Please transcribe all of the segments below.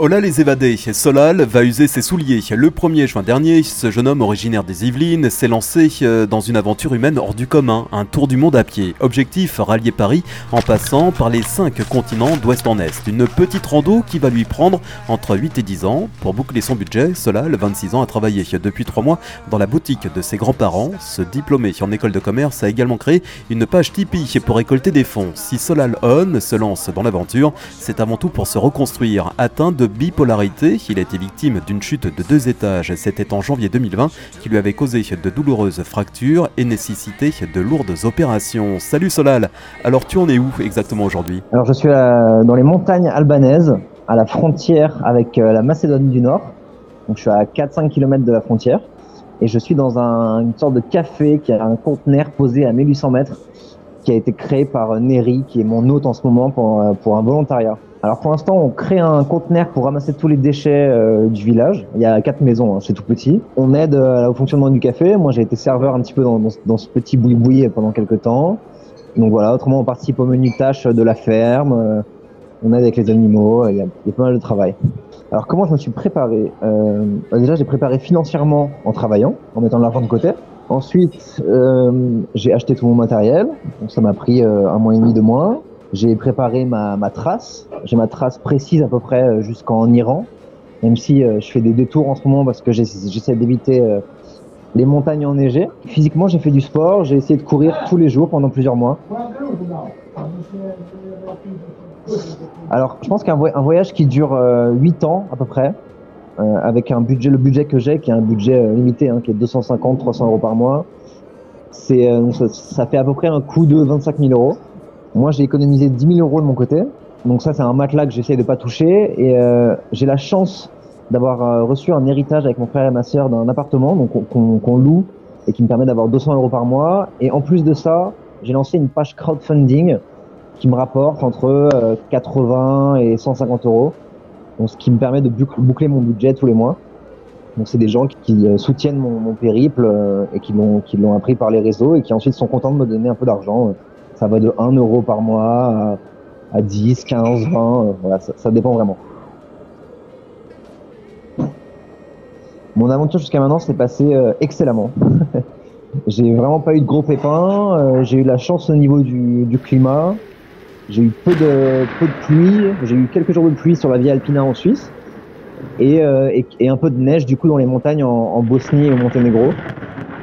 Ola les évadés, Solal va user ses souliers. Le 1er juin dernier, ce jeune homme originaire des Yvelines s'est lancé euh, dans une aventure humaine hors du commun, un tour du monde à pied. Objectif, rallier Paris en passant par les 5 continents d'ouest en est. Une petite rando qui va lui prendre entre 8 et 10 ans. Pour boucler son budget, Solal, 26 ans, a travaillé depuis 3 mois dans la boutique de ses grands-parents. Ce diplômé en école de commerce a également créé une page Tipeee pour récolter des fonds. Si Solal On se lance dans l'aventure, c'est avant tout pour se reconstruire, atteint de bipolarité. Il a été victime d'une chute de deux étages. C'était en janvier 2020 qui lui avait causé de douloureuses fractures et nécessité de lourdes opérations. Salut Solal, alors tu en es où exactement aujourd'hui? Alors je suis dans les montagnes albanaises, à la frontière avec euh, la Macédoine du Nord. Donc je suis à 4-5 km de la frontière et je suis dans une sorte de café qui a un conteneur posé à 1800 mètres qui a été créé par Neri, qui est mon hôte en ce moment pour, euh, pour un volontariat. Alors pour l'instant, on crée un conteneur pour ramasser tous les déchets euh, du village. Il y a quatre maisons, hein, c'est tout petit. On aide euh, au fonctionnement du café. Moi, j'ai été serveur un petit peu dans, dans, ce petit boui-boui pendant quelques temps. Donc voilà, autrement, on participe aux menus tâches de la ferme. Euh, on aide avec les animaux. Il y, a, il y, a, pas mal de travail. Alors comment je me suis préparé euh, bah, Déjà, j'ai préparé financièrement en travaillant, en mettant de l'argent de côté. Ensuite, j'ai acheté tout mon matériel. Donc ça m'a pris un mois et demi, deux mois. J'ai préparé ma, ma trace. J'ai ma trace précise à peu près euh, jusqu'en Iran, même si euh, je fais des détours en ce moment parce que j'essaie d'éviter euh, les montagnes enneigées. Physiquement, j'ai fait du sport. J'ai essayé de courir tous les jours pendant plusieurs mois. Alors, je pense qu'un voyage qui dure euh, 8 ans à peu près, avec le budget que j'ai, qui est un budget limité, hein, qui est 250-300 euros par mois, ça, ça, fait à peu près un coût de 25 000 euros. Moi, j'ai économisé 10 000 euros de mon côté. Donc ça, c'est un matelas que j'essaie de pas toucher. Et euh, j'ai la chance d'avoir euh, reçu un héritage avec mon frère et ma sœur d'un appartement donc qu'on loue et qui me permet d'avoir 200 euros par mois. Et en plus de ça, j'ai lancé une page crowdfunding qui me rapporte entre 80 euh, et 150 euros. Donc, ce qui me permet de boucler mon budget tous les mois. Donc c'est des gens qui, soutiennent mon, mon périple et qui l'ont appris par les réseaux et qui ensuite sont contents de me donner un peu d'argent ça va de 1 euro par mois à, 10, 15, 20. voilà, ça, dépend vraiment. Mon aventure jusqu'à maintenant s'est passée euh, excellemment. j'ai vraiment pas eu de gros pépins. Euh, j'ai eu la chance au niveau du, climat. J'ai eu peu de, pluie. J'ai eu quelques jours de pluie sur la Via Alpina en Suisse. Et, euh, un peu de neige du coup dans les montagnes en, en Bosnie et au Monténégro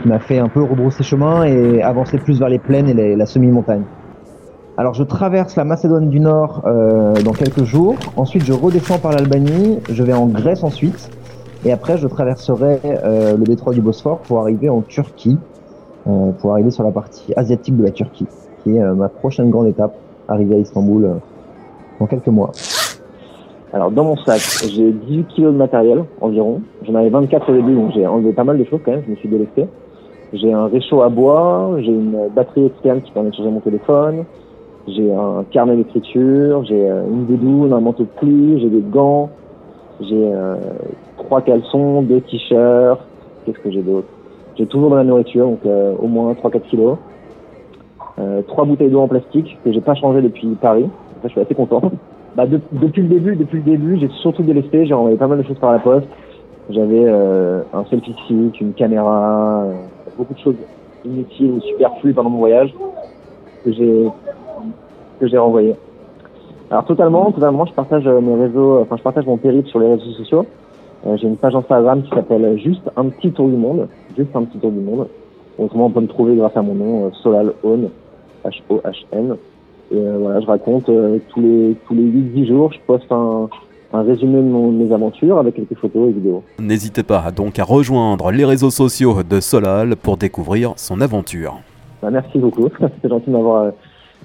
qui m'a fait un peu rebrousser chemin et avancer plus vers les plaines et la semi-montagne. Alors je traverse la Macédoine du Nord euh, dans quelques jours. Ensuite je redescends par l'Albanie. Je vais en Grèce ensuite. Et après je traverserai euh, le détroit du Bosphore pour arriver en Turquie, euh, pour arriver sur la partie asiatique de la Turquie, qui est euh, ma prochaine grande étape, arriver à Istanbul euh, dans quelques mois. Alors dans mon sac, j'ai 18 kilos de matériel environ. J'en avais 24 au début, donc j'ai enlevé pas mal de choses quand même. Je me suis délesté. J'ai un réchaud à bois, j'ai une batterie externe qui permet de charger mon téléphone, j'ai un carnet d'écriture, j'ai euh, une doudoune, un manteau de pluie, j'ai des gants, j'ai euh, trois caleçons, deux t-shirts, qu'est-ce que j'ai d'autre? J'ai toujours de la nourriture, donc euh, au moins 3-4 kilos. Euh, trois bouteilles d'eau en plastique que j'ai pas changé depuis Paris. Je suis assez content. Bah, depuis le début, depuis le début, j'ai surtout délesté. J'ai envoyé pas mal de choses par la poste. J'avais euh, un selfie stick, une caméra, beaucoup de choses inutiles ou superflues pendant mon voyage que j'ai que j'ai renvoyé. Alors totalement, totalement, je partage mes réseaux, enfin je partage mon périple sur les réseaux sociaux. Euh, j'ai une page Instagram qui s'appelle juste un petit tour du monde, juste un petit tour du monde. Autrement, on peut me trouver grâce à mon nom, euh, Solal H O H N. Et euh, voilà, je raconte euh, tous les tous les 8-10 jours, je poste un un résumé de, mes aventures avec quelques photos et vidéos. N'hésitez pas donc à rejoindre les réseaux sociaux de Solal pour découvrir son aventure. Bah, merci beaucoup, c'est gentil de m'avoir euh,